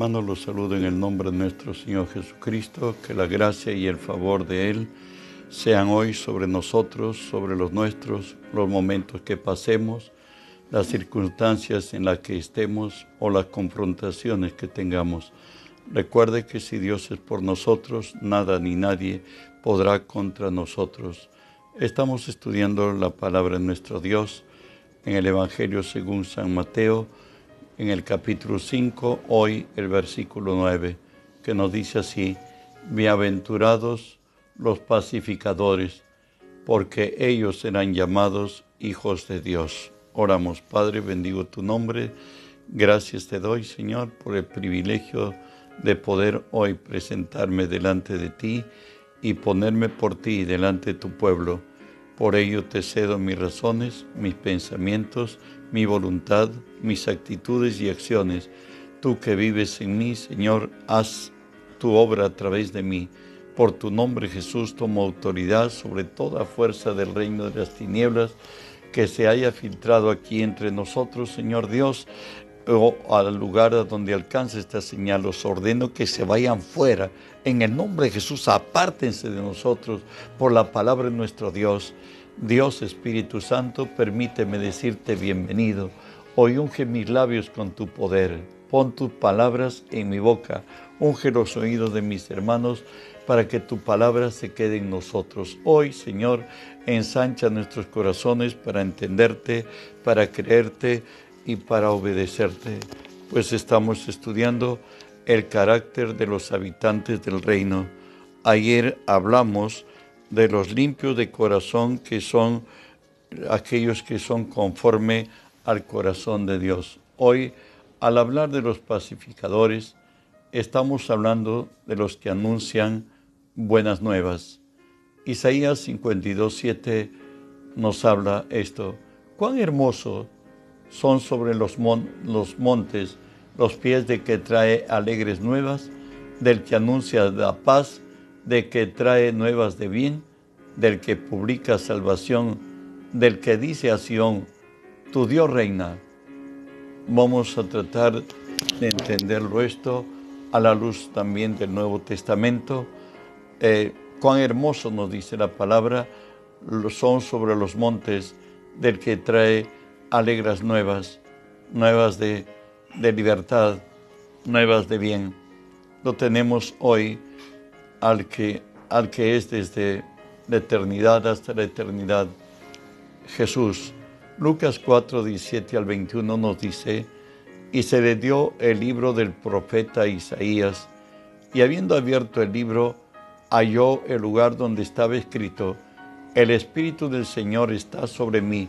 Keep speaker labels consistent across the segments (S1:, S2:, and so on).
S1: hermanos, los saludo en el nombre de nuestro Señor Jesucristo, que la gracia y el favor de Él sean hoy sobre nosotros, sobre los nuestros, los momentos que pasemos, las circunstancias en las que estemos o las confrontaciones que tengamos. Recuerde que si Dios es por nosotros, nada ni nadie podrá contra nosotros. Estamos estudiando la palabra de nuestro Dios en el Evangelio según San Mateo, en el capítulo 5, hoy el versículo 9, que nos dice así, Bienaventurados los pacificadores, porque ellos serán llamados hijos de Dios. Oramos, Padre, bendigo tu nombre. Gracias te doy, Señor, por el privilegio de poder hoy presentarme delante de ti y ponerme por ti delante de tu pueblo. Por ello te cedo mis razones, mis pensamientos, mi voluntad, mis actitudes y acciones. Tú que vives en mí, Señor, haz tu obra a través de mí. Por tu nombre, Jesús, tomo autoridad sobre toda fuerza del reino de las tinieblas que se haya filtrado aquí entre nosotros, Señor Dios, o al lugar a donde alcance esta señal, os ordeno que se vayan fuera. En el nombre de Jesús, apártense de nosotros por la palabra de nuestro Dios. Dios Espíritu Santo, permíteme decirte bienvenido. Hoy unge mis labios con tu poder. Pon tus palabras en mi boca. Unge los oídos de mis hermanos para que tu palabra se quede en nosotros. Hoy, Señor, ensancha nuestros corazones para entenderte, para creerte y para obedecerte, pues estamos estudiando el carácter de los habitantes del reino. Ayer hablamos de los limpios de corazón que son aquellos que son conforme al corazón de Dios. Hoy, al hablar de los pacificadores, estamos hablando de los que anuncian buenas nuevas. Isaías 52, nos habla esto. Cuán hermoso son sobre los, montes los pies de que trae alegres nuevas, del que anuncia la paz, de que trae nuevas de bien, del que publica salvación, del que dice a Sión, tu Dios reina. Vamos a tratar de entenderlo esto a la luz también del Nuevo Testamento. Eh, cuán hermoso nos dice la palabra, son sobre los montes del que trae alegras nuevas, nuevas de, de libertad, nuevas de bien. Lo tenemos hoy al que, al que es desde la eternidad hasta la eternidad, Jesús. Lucas 4, 17 al 21 nos dice, y se le dio el libro del profeta Isaías, y habiendo abierto el libro, halló el lugar donde estaba escrito, el Espíritu del Señor está sobre mí,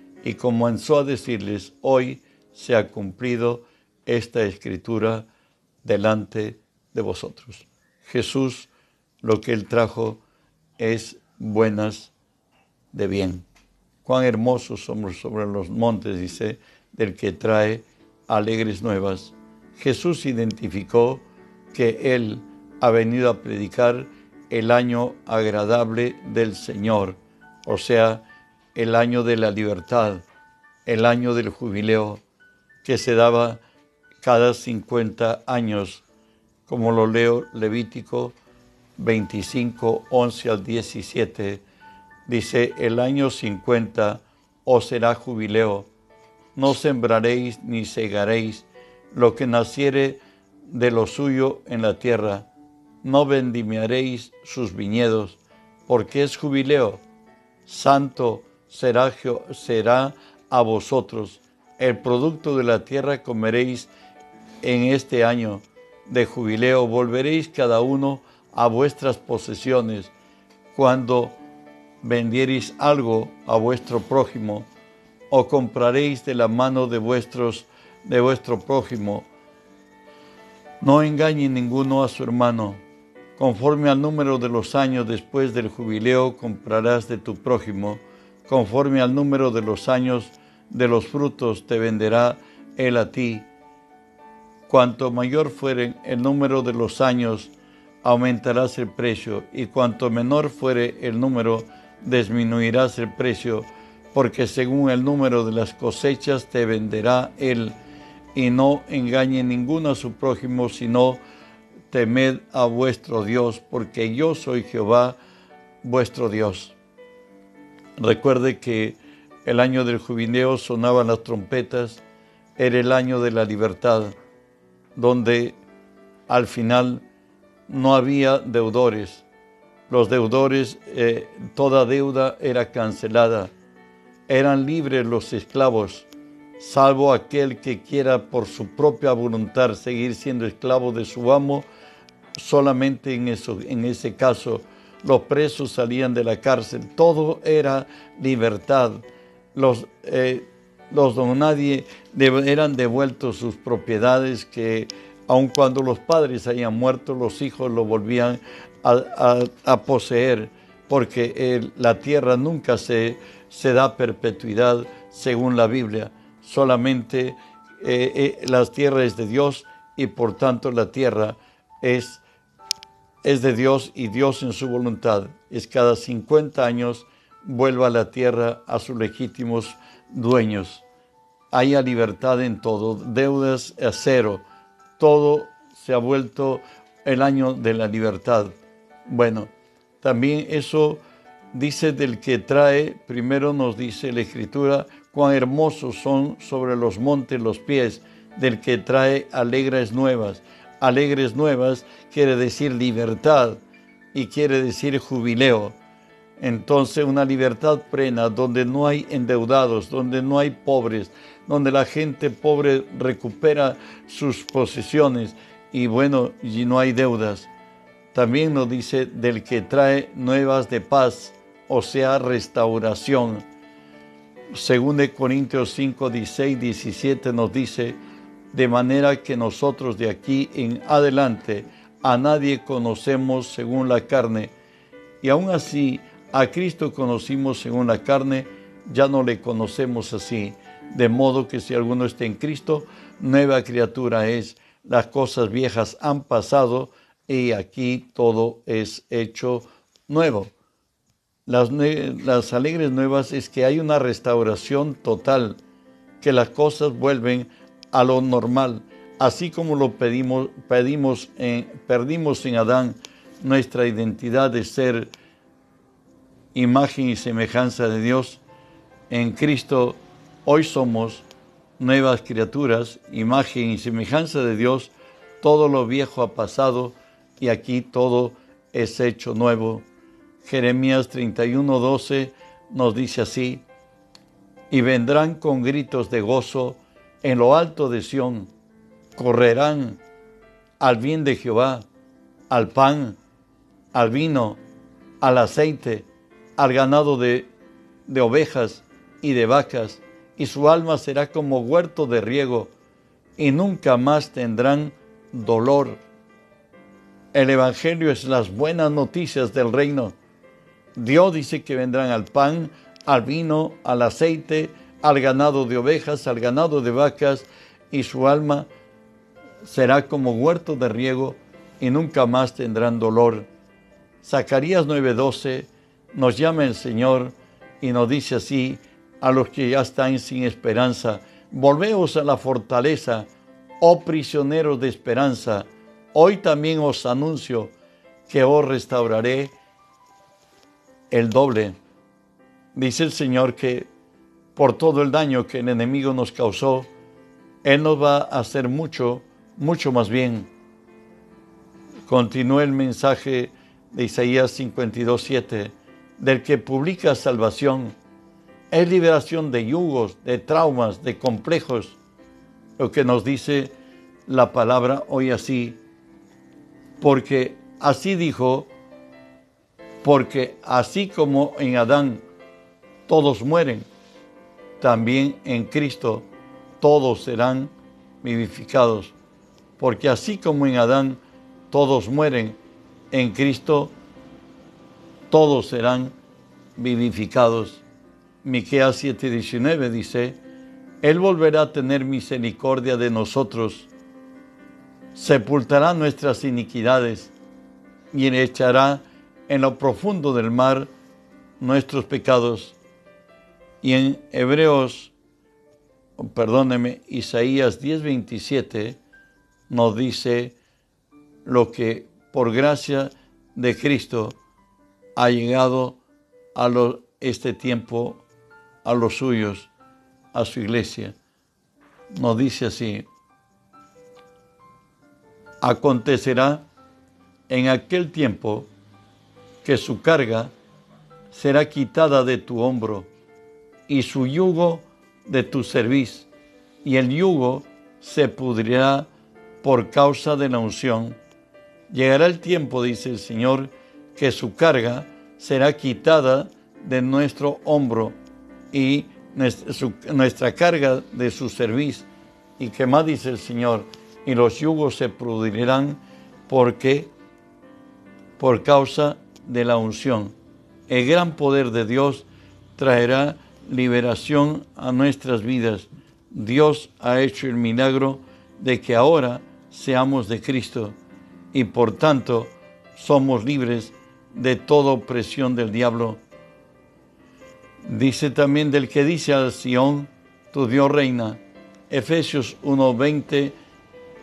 S1: y comenzó a decirles, hoy se ha cumplido esta escritura delante de vosotros. Jesús lo que él trajo es buenas de bien. Cuán hermosos somos sobre los montes, dice, del que trae alegres nuevas. Jesús identificó que él ha venido a predicar el año agradable del Señor, o sea, el año de la libertad, el año del jubileo que se daba cada 50 años, como lo leo Levítico 25, 11 al 17, dice, el año 50 os será jubileo, no sembraréis ni segaréis lo que naciere de lo suyo en la tierra, no vendimiaréis sus viñedos, porque es jubileo, santo será, será a vosotros. El producto de la tierra comeréis en este año de jubileo, volveréis cada uno a vuestras posesiones cuando vendiereis algo a vuestro prójimo o compraréis de la mano de vuestros de vuestro prójimo No engañe ninguno a su hermano. Conforme al número de los años después del jubileo comprarás de tu prójimo. Conforme al número de los años de los frutos te venderá él a ti. Cuanto mayor fuere el número de los años, aumentarás el precio, y cuanto menor fuere el número, disminuirás el precio, porque según el número de las cosechas te venderá él y no engañe ninguno a su prójimo, sino temed a vuestro Dios, porque yo soy Jehová, vuestro Dios. Recuerde que el año del jubileo sonaban las trompetas, era el año de la libertad, donde al final no había deudores. Los deudores, eh, toda deuda era cancelada. Eran libres los esclavos salvo aquel que quiera por su propia voluntad seguir siendo esclavo de su amo, solamente en, eso, en ese caso los presos salían de la cárcel, todo era libertad. Los, eh, los don nadie eran devueltos sus propiedades que aun cuando los padres hayan muerto, los hijos lo volvían a, poseer, porque la tierra nunca se, se da perpetuidad según la Biblia solamente eh, eh, las tierras de Dios y por tanto la tierra es, es de Dios y Dios en su voluntad es cada 50 años vuelva la tierra a sus legítimos dueños. Haya libertad en todo, deudas a cero, todo se ha vuelto el año de la libertad. Bueno, también eso dice del que trae, primero nos dice la escritura, cuán hermosos son sobre los montes los pies del que trae alegres nuevas. Alegres nuevas quiere decir libertad y quiere decir jubileo. Entonces una libertad plena donde no hay endeudados, donde no hay pobres, donde la gente pobre recupera sus posesiones y bueno, y no hay deudas. También nos dice del que trae nuevas de paz, o sea, restauración según de Corintios 5, 16, 17 nos dice, de manera que nosotros de aquí en adelante a nadie conocemos según la carne, y aún así a Cristo conocimos según la carne, ya no le conocemos así, de modo que si alguno está en Cristo, nueva criatura es, las cosas viejas han pasado y aquí todo es hecho nuevo. Las, alegres nuevas es que hay una restauración total, que las cosas vuelven a lo normal, así como lo pedimos, pedimos perdimos en Adán nuestra identidad de ser imagen y semejanza de Dios. En Cristo hoy somos nuevas criaturas, imagen y semejanza de Dios. Todo lo viejo ha pasado y aquí todo es hecho nuevo. Jeremías 31, 12 nos dice así, y vendrán con gritos de gozo en lo alto de Sión, correrán al bien de Jehová, al pan, al vino, al aceite, al ganado de, de ovejas y de vacas, y su alma será como huerto de riego, y nunca más tendrán dolor. El Evangelio es las buenas noticias del reino Dios dice que vendrán al pan, al vino, al aceite, al ganado de ovejas, al ganado de vacas, y su alma será como huerto de riego y nunca más tendrán dolor. Zacarías 9:12 nos llama el Señor y nos dice así a los que ya están sin esperanza, volveos a la fortaleza, oh prisioneros de esperanza, hoy también os anuncio que os restauraré el doble. Dice el Señor que por todo el daño que el enemigo nos causó, Él nos va a hacer mucho, mucho más bien. Continúa el mensaje de Isaías 52, 7, del que publica salvación. Es liberación de yugos, de traumas, de complejos. Lo que nos dice la palabra hoy así, porque así dijo porque así como en Adán todos mueren, también en Cristo todos serán vivificados. porque así como en Adán todos mueren, en Cristo todos serán vivificados. Miqueas 7:19 dice, Él volverá a tener misericordia de nosotros, sepultará nuestras iniquidades y echará en lo profundo del mar nuestros pecados. Y en Hebreos, perdóneme, Isaías 10:27 nos dice lo que por gracia de Cristo ha llegado a este tiempo a los suyos, a su iglesia. Nos dice así, acontecerá en aquel tiempo que su carga será quitada de tu hombro y su yugo de tu cerviz, y el yugo se pudrirá por causa de la unción. Llegará el tiempo, dice el Señor, que su carga será quitada de nuestro hombro y nuestra carga de su cerviz. Y que más dice el Señor, y los yugos se pudrirán porque por causa de la unción. El gran poder de Dios traerá liberación a nuestras vidas. Dios ha hecho el milagro de que ahora seamos de Cristo y por tanto somos libres de toda opresión del diablo. Dice también del que dice al Sión, tu Dios reina. Efesios 1:20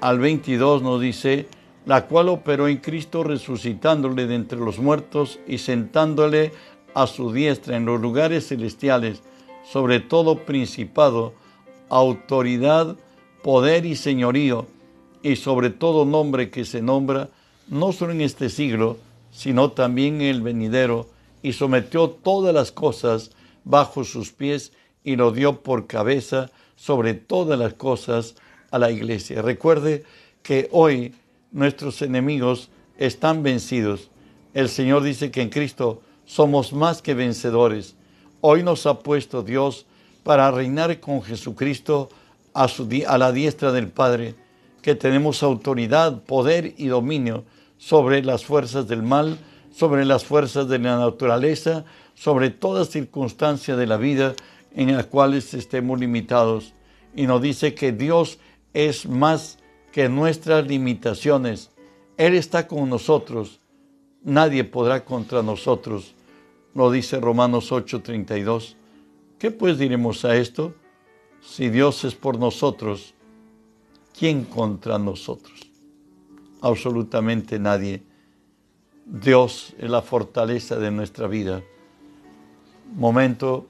S1: al 22 nos dice, la cual operó en Cristo resucitándole de entre los muertos y sentándole a su diestra en los lugares celestiales, sobre todo principado, autoridad, poder y señorío, y sobre todo nombre que se nombra, no solo en este siglo, sino también en el venidero, y sometió todas las cosas bajo sus pies y lo dio por cabeza sobre todas las cosas a la iglesia. Recuerde que hoy nuestros enemigos están vencidos. El Señor dice que en Cristo somos más que vencedores. Hoy nos ha puesto Dios para reinar con Jesucristo a, la diestra del Padre, que tenemos autoridad, poder y dominio sobre las fuerzas del mal, sobre las fuerzas de la naturaleza, sobre toda circunstancia de la vida en las cuales estemos limitados. Y nos dice que Dios es más que nuestras limitaciones. Él está con nosotros. Nadie podrá contra nosotros. Lo dice Romanos 8:32. ¿Qué pues diremos a esto? Si Dios es por nosotros, ¿quién contra nosotros? Absolutamente nadie. Dios es la fortaleza de nuestra vida. Momento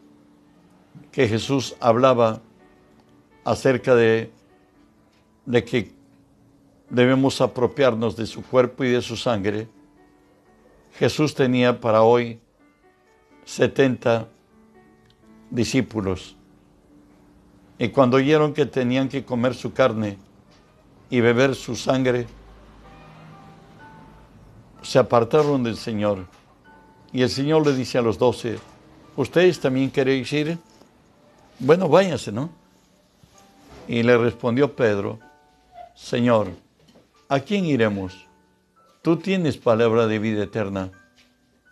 S1: que Jesús hablaba acerca de, de que debemos apropiarnos de su cuerpo y de su sangre. Jesús tenía para hoy 70 discípulos. Y cuando oyeron que tenían que comer su carne y beber su sangre, se apartaron del Señor. Y el Señor le dice a los doce, ¿ustedes también queréis ir? Bueno, váyanse, ¿no? Y le respondió Pedro, Señor, ¿a quién iremos? Tú tienes palabra de vida eterna.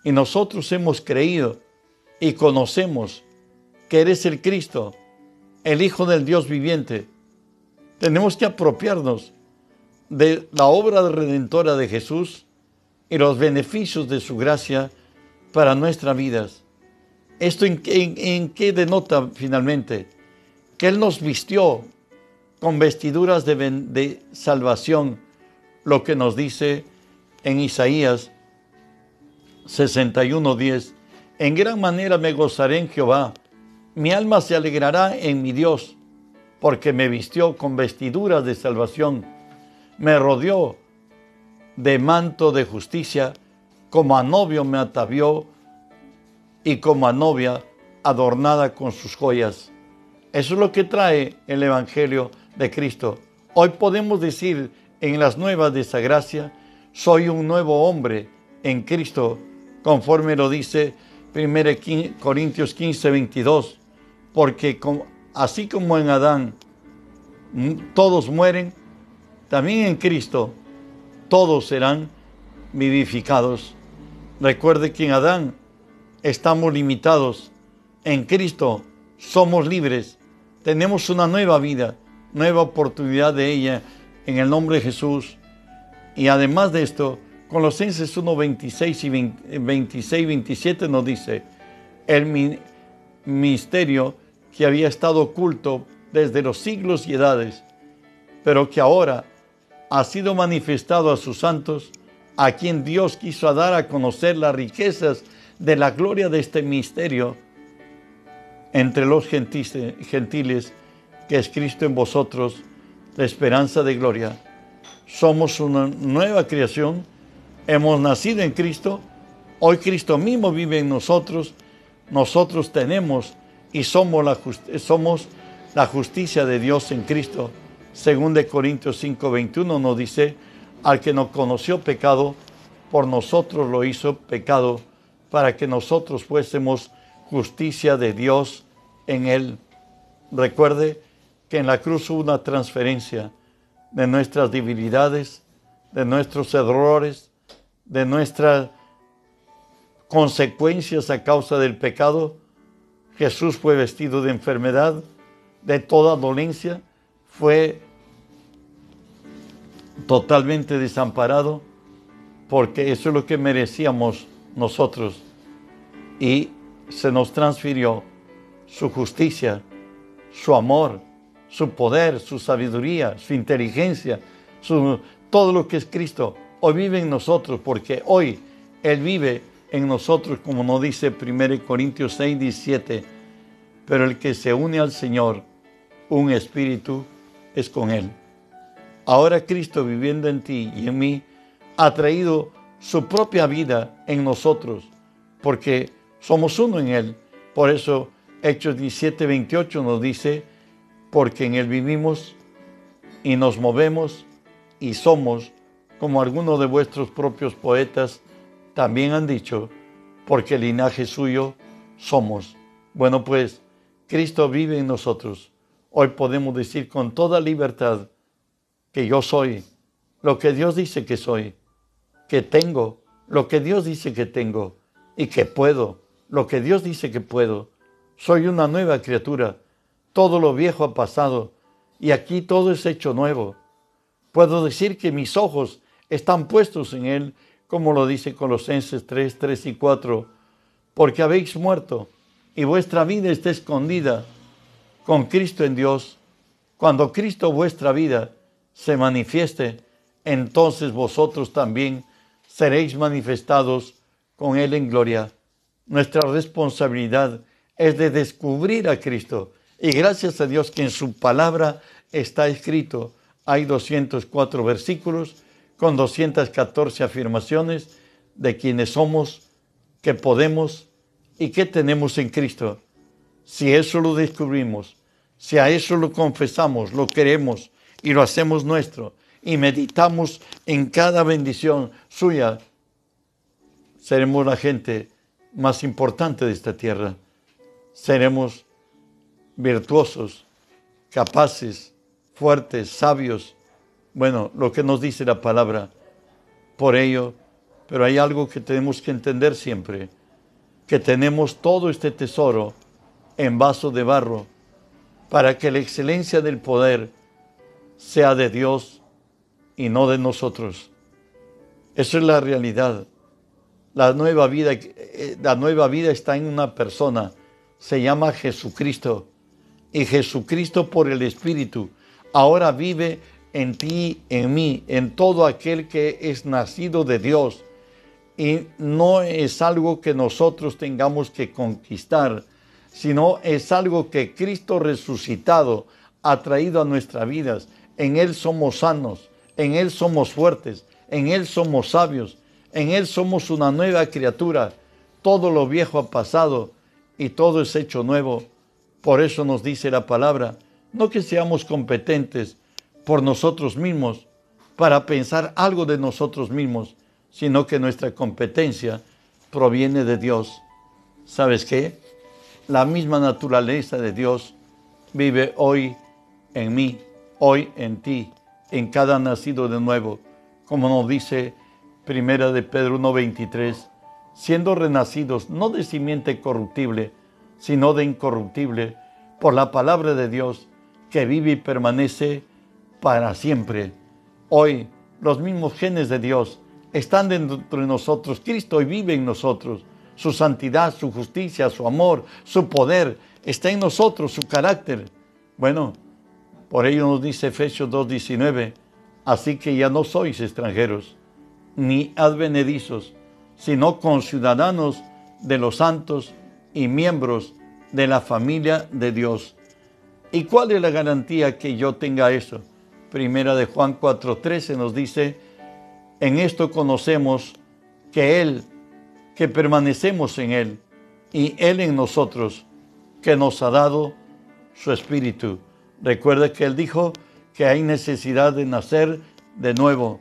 S1: Y nosotros hemos creído y conocemos que eres el Cristo, el Hijo del Dios viviente. Tenemos que apropiarnos de la obra redentora de Jesús y los beneficios de su gracia para nuestras vidas. ¿Esto en, qué denota finalmente? Que Él nos vistió con vestiduras de, de salvación, lo que nos dice en Isaías 61:10. En gran manera me gozaré en Jehová, mi alma se alegrará en mi Dios, porque me vistió con vestiduras de salvación, me rodeó de manto de justicia, como a novio me atavió y como a novia adornada con sus joyas. Eso es lo que trae el Evangelio de Cristo. Hoy podemos decir en las nuevas de esa gracia, soy un nuevo hombre en Cristo, conforme lo dice 1 Corintios 15, 22, porque así como en Adán todos mueren, también en Cristo todos serán vivificados. Recuerde que en Adán estamos limitados, en Cristo somos libres, tenemos una nueva vida, nueva oportunidad de ella en el nombre de Jesús. Y además de esto, Colosenses 1, 26 y 26, 27 nos dice, el misterio que había estado oculto desde los siglos y edades, pero que ahora ha sido manifestado a sus santos, a quien Dios quiso dar a conocer las riquezas de la gloria de este misterio entre los gentiles, que es Cristo en vosotros, la esperanza de gloria. Somos una nueva creación, hemos nacido en Cristo, hoy Cristo mismo vive en nosotros, nosotros tenemos y somos la, justicia de Dios en Cristo. Según de Corintios 5:21 nos dice, al que no conoció pecado, por nosotros lo hizo pecado, para que nosotros fuésemos justicia de Dios en él. Recuerde que en la cruz hubo una transferencia de nuestras debilidades, de nuestros errores, de nuestras consecuencias a causa del pecado. Jesús fue vestido de enfermedad, de toda dolencia, fue totalmente desamparado, porque eso es lo que merecíamos nosotros. Y se nos transfirió su justicia, su amor, su poder, su sabiduría, su inteligencia, su, todo lo que es Cristo, hoy vive en nosotros, porque hoy Él vive en nosotros, como nos dice 1 Corintios 6, 17. Pero el que se une al Señor, un espíritu, es con Él. Ahora Cristo viviendo en ti y en mí, ha traído su propia vida en nosotros, porque somos uno en Él. Por eso Hechos 17, 28 nos dice, porque en Él vivimos y nos movemos y somos, como algunos de vuestros propios poetas también han dicho, porque linaje suyo somos. Bueno, pues Cristo vive en nosotros. Hoy podemos decir con toda libertad que yo soy lo que Dios dice que soy, que tengo lo que Dios dice que tengo y que puedo lo que Dios dice que puedo soy una nueva criatura. Todo lo viejo ha pasado y aquí todo es hecho nuevo. Puedo decir que mis ojos están puestos en Él, como lo dice Colosenses 3, 3 y 4, porque habéis muerto y vuestra vida está escondida con Cristo en Dios. Cuando Cristo vuestra vida se manifieste, entonces vosotros también seréis manifestados con Él en gloria. Nuestra responsabilidad es de descubrir a Cristo. Y gracias a Dios que en su palabra está escrito, hay 204 versículos con 214 afirmaciones de quienes somos, que podemos y que tenemos en Cristo. Si eso lo descubrimos, si a eso lo confesamos, lo queremos y lo hacemos nuestro y meditamos en cada bendición suya, seremos la gente más importante de esta tierra seremos virtuosos, capaces, fuertes, sabios. Bueno, lo que nos dice la palabra. Por ello, pero hay algo que tenemos que entender siempre, que tenemos todo este tesoro en vaso de barro para que la excelencia del poder sea de Dios y no de nosotros. Eso es la realidad. La nueva vida, eh, la nueva vida está en una persona se llama Jesucristo. Y Jesucristo por el Espíritu ahora vive en ti, en mí, en todo aquel que es nacido de Dios. Y no es algo que nosotros tengamos que conquistar, sino es algo que Cristo resucitado ha traído a nuestras vidas. En Él somos sanos, en Él somos fuertes, en Él somos sabios, en Él somos una nueva criatura. Todo lo viejo ha pasado y todo es hecho nuevo. Por eso nos dice la palabra, no que seamos competentes por nosotros mismos para pensar algo de nosotros mismos, sino que nuestra competencia proviene de Dios. ¿Sabes qué? La misma naturaleza de Dios vive hoy en mí, hoy en ti, en cada nacido de nuevo, como nos dice Primera de Pedro 1.23, siendo renacidos no de simiente corruptible, sino de incorruptible, por la palabra de Dios, que vive y permanece para siempre. Hoy los mismos genes de Dios están dentro de nosotros. Cristo hoy vive en nosotros. Su santidad, su justicia, su amor, su poder está en nosotros, su carácter. Bueno, por ello nos dice Efesios 2.19, así que ya no sois extranjeros ni advenedizos, sino conciudadanos de los santos y miembros de la familia de Dios. ¿Y cuál es la garantía que yo tenga eso? Primera de Juan 4:13 nos dice, en esto conocemos que Él, que permanecemos en Él y Él en nosotros, que nos ha dado su Espíritu. Recuerda que Él dijo que hay necesidad de nacer de nuevo,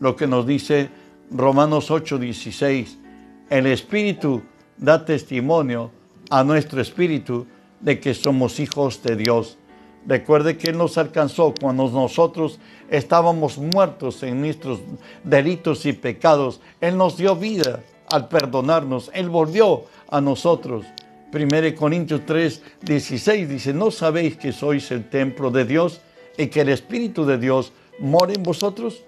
S1: lo que nos dice Romanos 8:16. El Espíritu da testimonio a nuestro espíritu de que somos hijos de Dios. Recuerde que Él nos alcanzó cuando nosotros estábamos muertos en nuestros delitos y pecados. Él nos dio vida al perdonarnos. Él volvió a nosotros. 1 Corintios 3, 16 dice, ¿no sabéis que sois el templo de Dios y que el Espíritu de Dios mora en vosotros?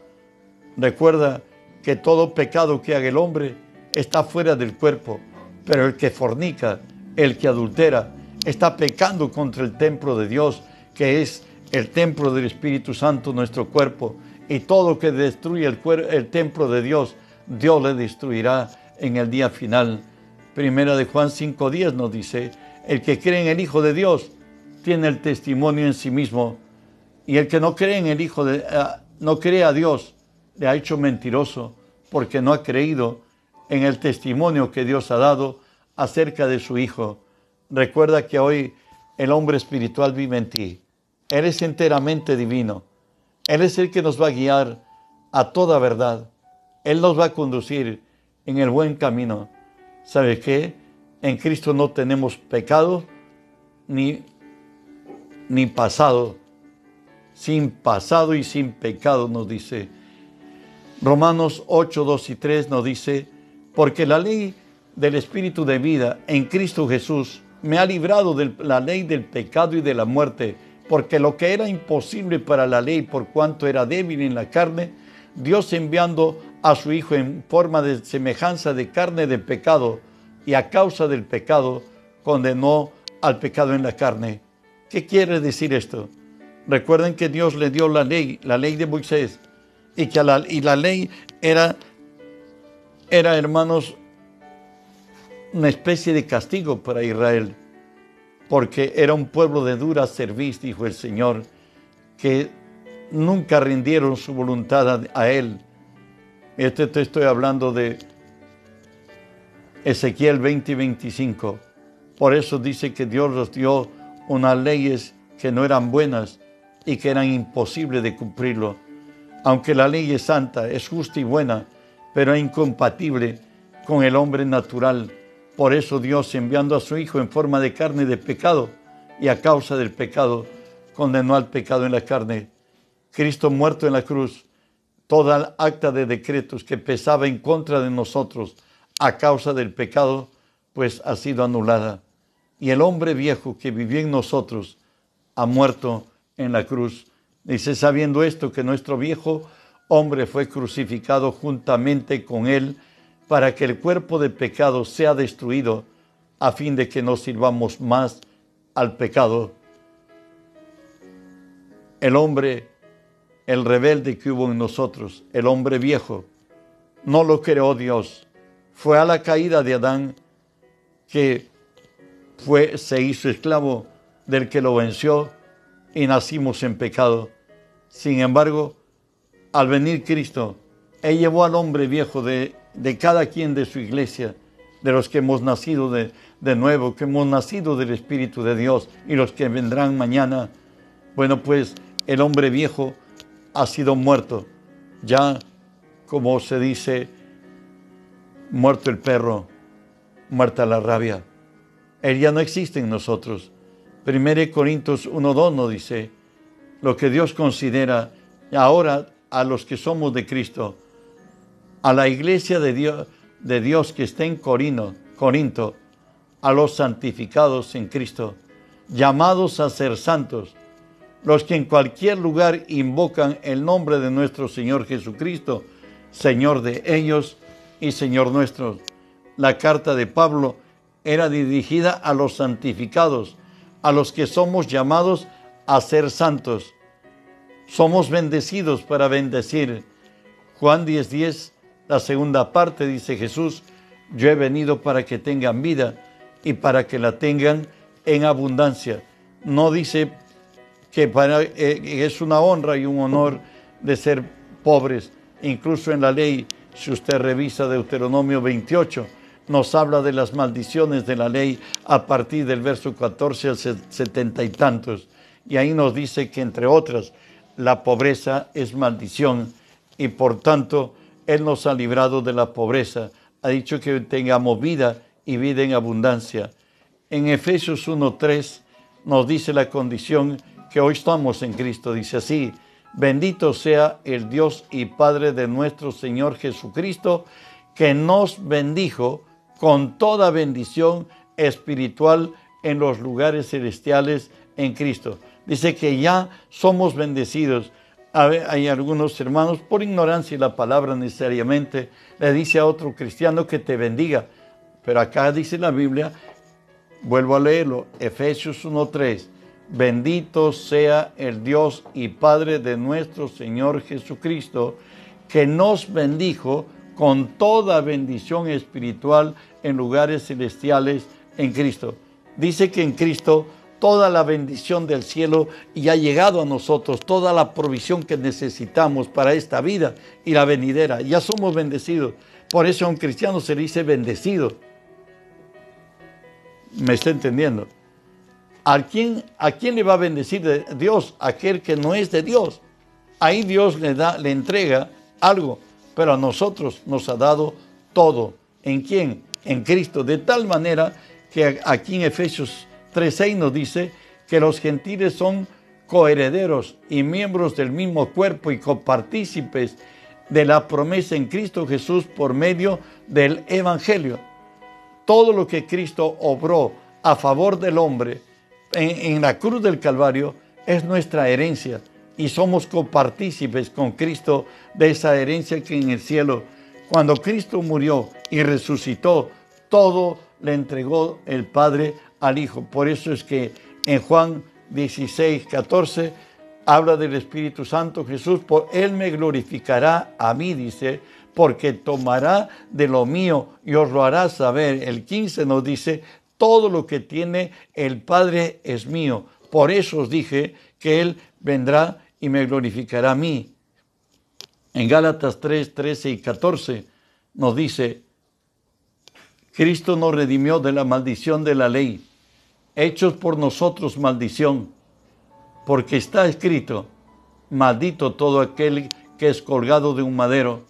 S1: Recuerda que todo pecado que haga el hombre está fuera del cuerpo, pero el que fornica, el que adultera, está pecando contra el templo de Dios, que es el templo del Espíritu Santo, nuestro cuerpo. Y todo que destruye el, el templo de Dios, Dios le destruirá en el día final. Primera de Juan 5.10 nos dice, el que cree en el Hijo de Dios tiene el testimonio en sí mismo. Y el que no cree en el Hijo de, uh, no cree a Dios, le ha hecho mentiroso porque no ha creído en el testimonio que Dios ha dado acerca de su Hijo. Recuerda que hoy el hombre espiritual vive en ti. Él es enteramente divino. Él es el que nos va a guiar a toda verdad. Él nos va a conducir en el buen camino. ¿Sabe qué? En Cristo no tenemos pecado ni, ni pasado. Sin pasado y sin pecado, nos dice. Romanos 8, 2 y 3 nos dice, porque la ley del Espíritu de vida en Cristo Jesús me ha librado de la ley del pecado y de la muerte, porque lo que era imposible para la ley por cuanto era débil en la carne, Dios enviando a su Hijo en forma de semejanza de carne de pecado, y a causa del pecado condenó al pecado en la carne. ¿Qué quiere decir esto? Recuerden que Dios le dio la ley, la ley de Moisés, y que la, ley era, era, hermanos, una especie de castigo para Israel, porque era un pueblo de dura cerviz, dijo el Señor, que nunca rindieron su voluntad a, Él. Este te estoy hablando de Ezequiel 20 y 25. Por eso dice que Dios los dio unas leyes que no eran buenas y que eran imposibles de cumplirlo. Aunque la ley es santa, es justa y buena, pero es incompatible con el hombre natural por eso Dios, enviando a su Hijo en forma de carne de pecado, y a causa del pecado, condenó al pecado en la carne. Cristo muerto en la cruz, toda acta de decretos que pesaba en contra de nosotros a causa del pecado, pues ha sido anulada. Y el hombre viejo que vivió en nosotros ha muerto en la cruz. Dice, sabiendo esto, que nuestro viejo hombre fue crucificado juntamente con él, para que el cuerpo de pecado sea destruido, a fin de que no sirvamos más al pecado. El hombre, el rebelde que hubo en nosotros, el hombre viejo, no lo creó Dios. Fue a la caída de Adán que fue, se hizo esclavo del que lo venció y nacimos en pecado. Sin embargo, al venir Cristo, Él llevó al hombre viejo de de cada quien de su iglesia, de los que hemos nacido de, nuevo, que hemos nacido del Espíritu de Dios y los que vendrán mañana. Bueno, pues el hombre viejo ha sido muerto. Ya, como se dice, muerto el perro, muerta la rabia. Él ya no existe en nosotros. 1 Corintios 1.2 nos dice, lo que Dios considera ahora a los que somos de Cristo, a la iglesia de Dios, que está en Corinto, a los santificados en Cristo, llamados a ser santos, los que en cualquier lugar invocan el nombre de nuestro Señor Jesucristo, Señor de ellos y Señor nuestro. La carta de Pablo era dirigida a los santificados, a los que somos llamados a ser santos. Somos bendecidos para bendecir. Juan 10:10, la segunda parte dice Jesús, yo he venido para que tengan vida y para que la tengan en abundancia. No dice que para, eh, es una honra y un honor de ser pobres. Incluso en la ley, si usted revisa Deuteronomio 28, nos habla de las maldiciones de la ley a partir del verso 14 al setenta y tantos. Y ahí nos dice que, entre otras, la pobreza es maldición y por tanto Él nos ha librado de la pobreza. Ha dicho que tengamos vida y vida en abundancia. En Efesios 1.3 nos dice la condición que hoy estamos en Cristo. Dice así, bendito sea el Dios y Padre de nuestro Señor Jesucristo, que nos bendijo con toda bendición espiritual en los lugares celestiales en Cristo. Dice que ya somos bendecidos. Hay algunos hermanos, por ignorancia y la palabra necesariamente, le dice a otro cristiano que te bendiga. Pero acá dice la Biblia, vuelvo a leerlo, Efesios 1.3, bendito sea el Dios y Padre de nuestro Señor Jesucristo, que nos bendijo con toda bendición espiritual en lugares celestiales en Cristo. Dice que en Cristo toda la bendición del cielo y ha llegado a nosotros, toda la provisión que necesitamos para esta vida y la venidera. Ya somos bendecidos. Por eso a un cristiano se le dice bendecido. ¿Me está entendiendo? ¿A quién, ¿A quién le va a bendecir Dios? Aquel que no es de Dios. Ahí Dios le, da, le entrega algo, pero a nosotros nos ha dado todo. ¿En quién? En Cristo. De tal manera que aquí en Efesios 3.6 nos dice que los gentiles son coherederos y miembros del mismo cuerpo y copartícipes de la promesa en Cristo Jesús por medio del Evangelio. Todo lo que Cristo obró a favor del hombre en, en la cruz del Calvario es nuestra herencia y somos copartícipes con Cristo de esa herencia que en el cielo, cuando Cristo murió y resucitó, todo le entregó el Padre al Hijo. Por eso es que en Juan 16, 14 habla del Espíritu Santo Jesús, por Él me glorificará a mí, dice, porque tomará de lo mío y os lo hará saber. El 15 nos dice, todo lo que tiene el Padre es mío. Por eso os dije que Él vendrá y me glorificará a mí. En Gálatas 3, 13 y 14 nos dice, Cristo nos redimió de la maldición de la ley hechos por nosotros maldición, porque está escrito, maldito todo aquel que es colgado de un madero,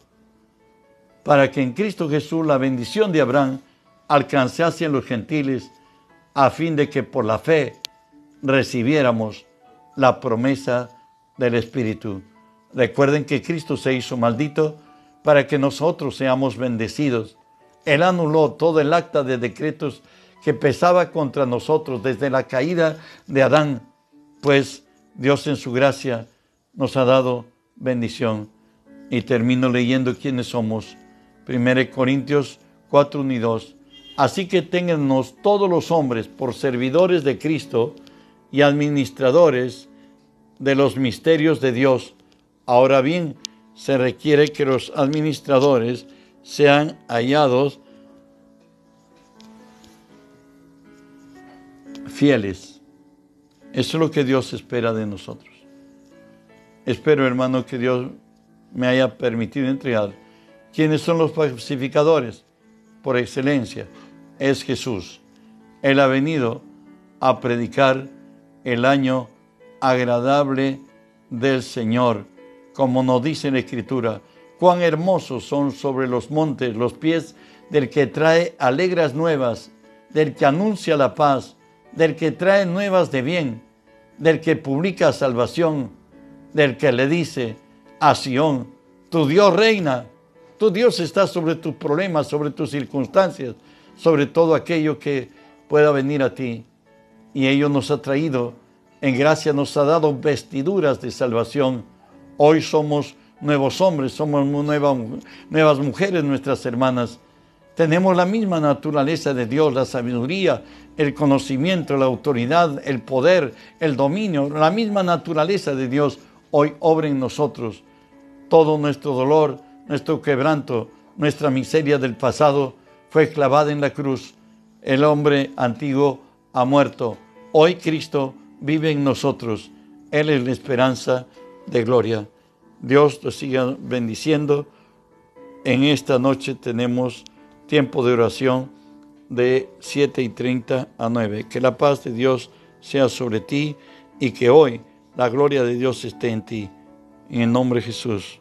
S1: para que en Cristo Jesús la bendición de Abraham alcanzase en los gentiles, a fin de que por la fe recibiéramos la promesa del Espíritu. Recuerden que Cristo se hizo maldito para que nosotros seamos bendecidos. Él anuló todo el acta de decretos que pesaba contra nosotros desde la caída de Adán, pues Dios en su gracia nos ha dado bendición. Y termino leyendo quiénes somos. 1 Corintios 4, 1 y 2. Así que téngannos todos los hombres por servidores de Cristo y administradores de los misterios de Dios. Ahora bien, se requiere que los administradores sean hallados fieles. Eso es lo que Dios espera de nosotros. Espero, hermano, que Dios me haya permitido entregar. ¿Quiénes son los pacificadores? Por excelencia, es Jesús. Él ha venido a predicar el año agradable del Señor, como nos dice la Escritura. Cuán hermosos son sobre los montes los pies del que trae alegras nuevas, del que anuncia la paz, del que trae nuevas de bien, del que publica salvación, del que le dice, a Sión. Tu Dios reina. Tu Dios está sobre tus problemas, sobre tus circunstancias, sobre todo aquello que pueda venir a ti. Y ello nos ha traído, en gracia nos ha dado vestiduras de salvación. Hoy somos nuevos hombres, somos nuevas, nuevas mujeres, nuestras hermanas. Tenemos la misma naturaleza de Dios, la sabiduría, el conocimiento, la autoridad, el poder, el dominio, la misma naturaleza de Dios hoy obra en nosotros. Todo nuestro dolor, nuestro quebranto, nuestra miseria del pasado fue clavada en la cruz. El hombre antiguo ha muerto. Hoy Cristo vive en nosotros. Él es la esperanza de gloria. Dios te siga bendiciendo. En esta noche tenemos tiempo de oración de 7 y 30 a 9. Que la paz de Dios sea sobre ti y que hoy la gloria de Dios esté en ti. En el nombre de Jesús.